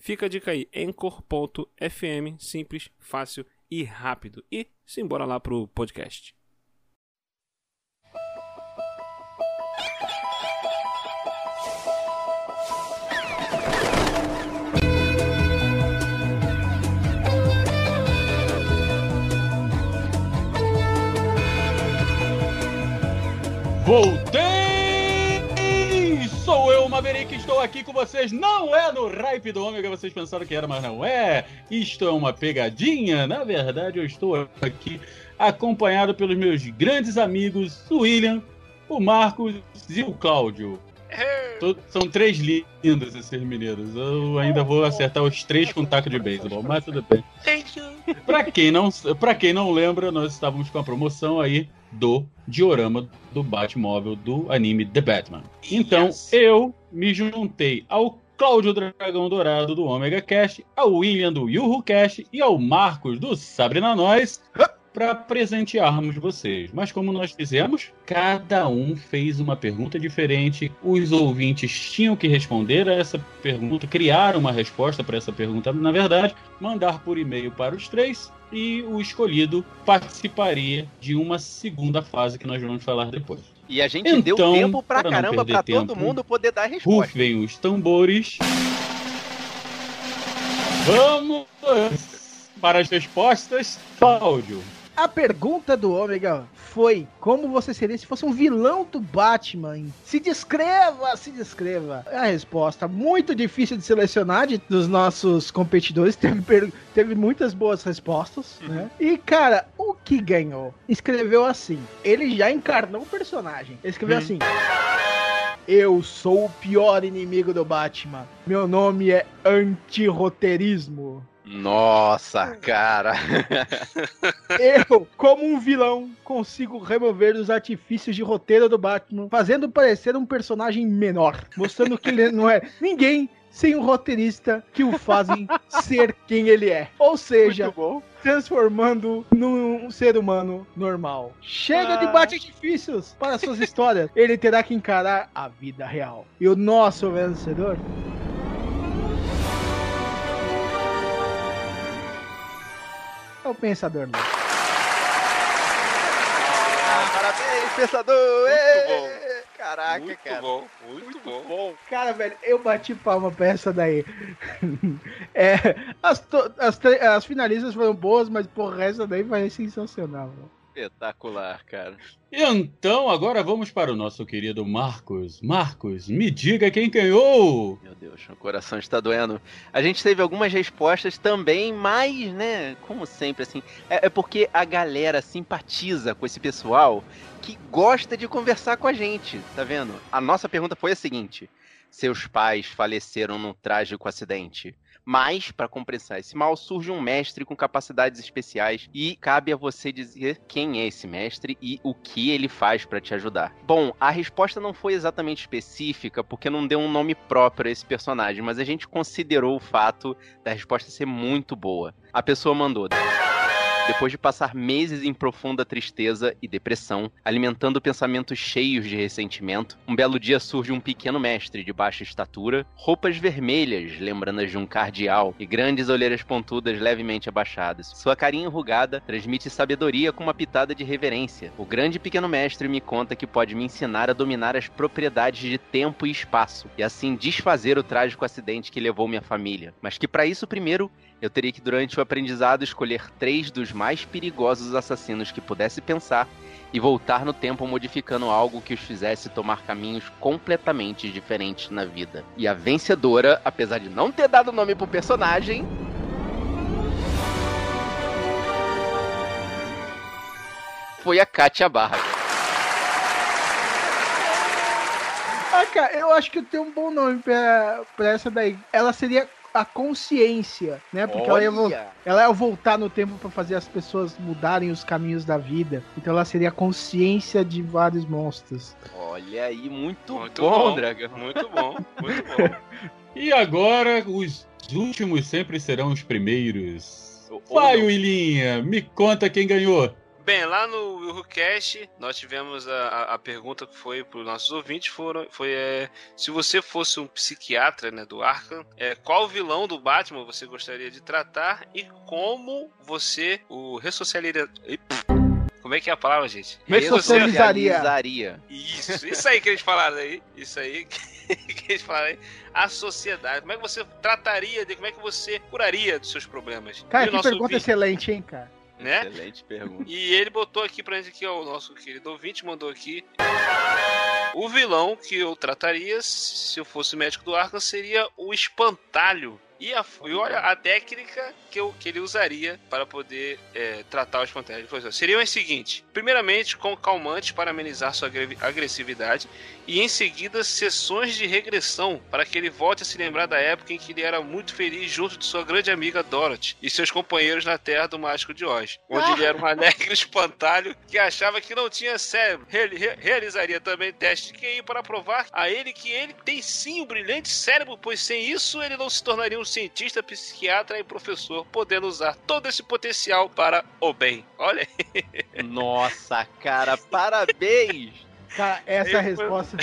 Fica a dica aí, Anchor.fm, simples, fácil e rápido. E simbora lá pro podcast. Voltei! Sou eu, Maverick, estou aqui com vocês. Não é no hype do Ômega, vocês pensaram que era, mas não é. Isto é uma pegadinha. Na verdade, eu estou aqui acompanhado pelos meus grandes amigos, o William, o Marcos e o Cláudio. São três lindos esses meninos. Eu ainda vou acertar os três com taco de beisebol, mas tudo bem. Pra quem, não, pra quem não lembra, nós estávamos com a promoção aí do diorama do Batmóvel do anime The Batman. Então, Yes. eu me juntei ao Cláudio Dragão Dourado do Omega Cast, ao William do Yuhu Cast e ao Marcos do Sabrina Nós para presentearmos vocês. Mas como nós fizemos, cada um fez uma pergunta diferente. Os ouvintes tinham que responder a essa pergunta, criar uma resposta para essa pergunta, na verdade, mandar por e-mail para os três e o escolhido participaria de uma segunda fase que nós vamos falar depois. E a gente deu Então, tempo pra para caramba pra todo mundo poder dar a resposta. Rufem os tambores. Vamos para as respostas. Cláudio. A pergunta do Ômega foi: como você seria se fosse um vilão do Batman? Se descreva, se descreva. A resposta muito difícil de selecionar de, dos nossos competidores. Teve, teve muitas boas respostas, né? E, cara, o que ganhou? Escreveu assim: ele já encarnou o personagem. Ele escreveu Hum. assim. Eu sou o pior inimigo do Batman. Meu nome é antirroteirismo. Nossa, cara. Eu, como um vilão, consigo remover os artifícios de roteiro do Batman, fazendo parecer um personagem menor, mostrando que ele não é ninguém sem um roteirista que o fazem ser quem ele é. Ou seja, transformando num ser humano normal. Chega de Ah. bate-artifícios para suas histórias. Ele terá que encarar a vida real. E o nosso vencedor o Pensador Louco. Ah, parabéns, pensador. Muito Ê! Caraca, muito cara. bom, muito, bom. Cara, velho, eu bati palma pra essa daí. É, as, to- as, as finalistas foram boas, mas porra, essa daí foi sensacional. mano. Espetacular, cara. Então, agora vamos para o nosso querido Marcos. Marcos, me diga quem ganhou. Meu Deus, o coração está doendo. A gente teve algumas respostas também, mas, né, como sempre, assim, é, é porque a galera simpatiza com esse pessoal que gosta de conversar com a gente, tá vendo? A nossa pergunta foi a seguinte: seus pais faleceram num trágico acidente. Mas, para compensar esse mal, surge um mestre com capacidades especiais e cabe a você dizer quem é esse mestre e o que ele faz para te ajudar. Bom, a resposta não foi exatamente específica porque não deu um nome próprio a esse personagem, mas a gente considerou o fato da resposta ser muito boa. A pessoa mandou. Depois de passar meses em profunda tristeza e depressão, alimentando pensamentos cheios de ressentimento, um belo dia surge um pequeno mestre de baixa estatura, roupas vermelhas, lembrando de um cardeal, e grandes olheiras pontudas levemente abaixadas. Sua carinha enrugada transmite sabedoria com uma pitada de reverência. O grande pequeno mestre me conta que pode me ensinar a dominar as propriedades de tempo e espaço, e assim desfazer o trágico acidente que levou minha família. Mas que para isso primeiro eu teria que, durante o aprendizado, escolher três dos mais perigosos assassinos que pudesse pensar e voltar no tempo modificando algo que os fizesse tomar caminhos completamente diferentes na vida. E a vencedora, apesar de não ter dado nome pro personagem. Foi a Katia Barra. Ah, cara, eu acho que eu tenho um bom nome pra, pra essa daí. Ela seria a consciência, né? Porque ela ia, ela ia voltar no tempo pra fazer as pessoas mudarem os caminhos da vida. Então ela seria a consciência de vários monstros. olha aí, muito, Muito bom, bom. Dragão. Muito bom, muito bom. E agora, os últimos sempre serão os primeiros. Vai. Willinha, me conta quem ganhou. Bem, lá no WilhoCast, nós tivemos a, a, pergunta que foi para os nossos ouvintes, foram, foi é, se você fosse um psiquiatra né, do Arkham, é, qual vilão do Batman você gostaria de tratar e como você o ressocializaria... Como é que é a palavra, gente? Ressocializaria. Ressocializaria. Isso, isso aí que eles falaram aí. Isso aí que eles falaram aí. A sociedade. Como é que você trataria de. Como é que você curaria dos seus problemas? Cara, E que pergunta ouvinte, excelente, hein, cara? Né? Excelente pergunta. E ele botou aqui pra gente que ó, o nosso querido ouvinte mandou aqui. O vilão que eu trataria se eu fosse médico do Arkham seria o espantalho. E, a, e olha a técnica que, eu, que ele usaria para poder é, tratar o espantalho. Ele falou assim, Seriam as seguintes: primeiramente, com calmantes para amenizar sua agre- agressividade, e em seguida, sessões de regressão para que ele volte a se lembrar da época em que ele era muito feliz junto de sua grande amiga Dorothy e seus companheiros na Terra do Mágico de Oz, onde ele era um alegre espantalho que achava que não tinha cérebro. Reali- re- realizaria também teste de QI para provar a ele que ele tem sim um brilhante cérebro, pois sem isso ele não se tornaria um cientista, psiquiatra e professor, podendo usar todo esse potencial para o bem. Olha aí. Nossa, cara, parabéns! Cara, essa foi- resposta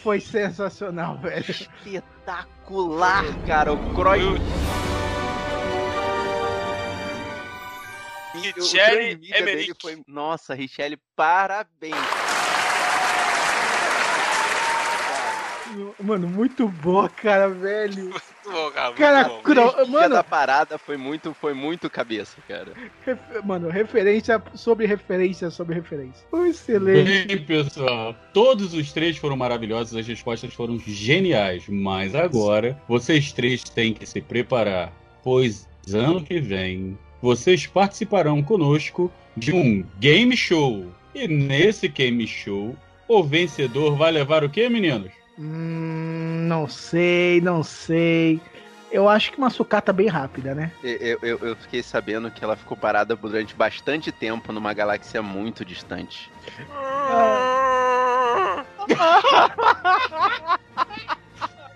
foi sensacional, velho. Espetacular, cara. O Croy. Richelle Emmerich. foi. Nossa, Richelle, parabéns. Mano, muito boa, cara, velho. Bom, cara. Bom. mano, da parada foi muito, foi muito cabeça, cara. ref- mano, referência sobre referência sobre referência. Foi excelente. Bem, pessoal, todos os três foram maravilhosos, as respostas foram geniais, mas agora vocês três têm que se preparar, pois ano que vem vocês participarão conosco de um game show. E nesse game show, o vencedor vai levar o quê, meninos? Hum, não sei, não sei. Eu acho que uma sucata bem rápida, né? Eu, eu, eu fiquei sabendo que ela ficou parada durante bastante tempo numa galáxia muito distante.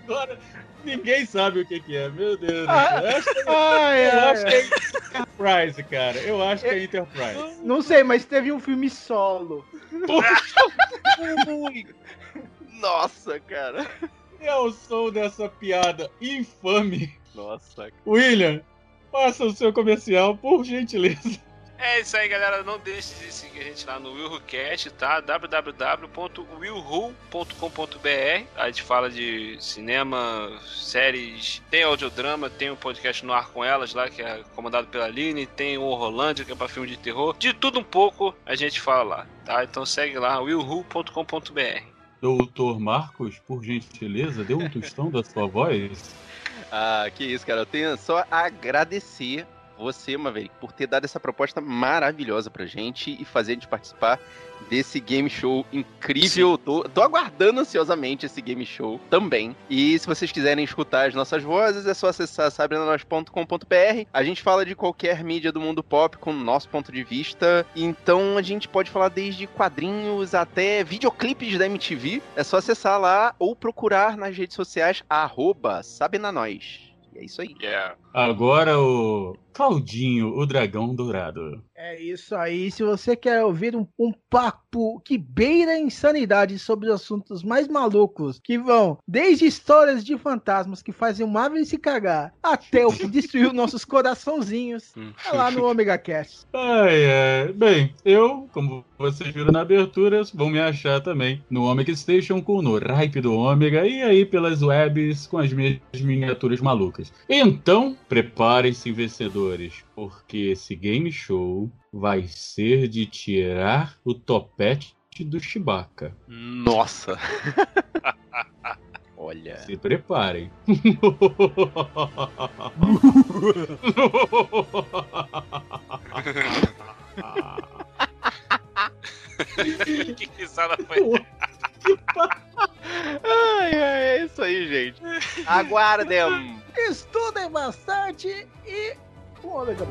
Agora, ninguém sabe o que, que é, meu Deus. do céu. Ah, Eu acho que- Ai, Eu ai, acho que é Enterprise, cara. Eu acho que é Enterprise. Não sei, mas teve um filme solo. Nossa, cara. Eu sou dessa piada infame. Nossa, William, faça o seu comercial, por gentileza. É isso aí, galera. Não deixe de seguir a gente lá no WilhoCast, tá? www.wilhu.com.br. A gente fala de cinema, séries, tem audiodrama, tem um podcast no ar com elas lá, que é comandado pela Aline, tem o Horrorlândia, que é pra filme de terror. De tudo um pouco a gente fala lá, tá? Então segue lá, wilhu.com.br. Doutor Marcos, por gentileza, dê um tostão da sua voz. Ah, que isso, cara. Eu tenho só a agradecer você, Maverick, por ter dado essa proposta maravilhosa pra gente e fazer a gente participar desse game show incrível. Tô, tô aguardando ansiosamente esse game show também. E se vocês quiserem escutar as nossas vozes, é só acessar sabrenanois.com.br. A gente fala de qualquer mídia do mundo pop com o nosso ponto de vista. Então a gente pode falar desde quadrinhos até videoclipes da MTV. É só acessar lá ou procurar nas redes sociais arroba. E é isso aí. Yeah. Agora o Claudinho, o dragão dourado. É isso aí. Se você quer ouvir um, um papo que beira a insanidade sobre os assuntos mais malucos, que vão desde histórias de fantasmas que fazem o Marvel se cagar, até o que destruiu nossos coraçãozinhos, é lá no Omega Cast. Ai, ai. Bem, eu, como vocês viram na abertura, vão me achar também no Omega Station com no Ripe do Ômega e aí pelas webs com as minhas miniaturas malucas. Então, preparem-se, vencedores, porque esse game show vai ser de tirar o topete do Chewbacca. Nossa! Olha. Se preparem. que risada foi Ai, ai, é isso aí, gente. Aguardem! Estudem bastante e um ômega.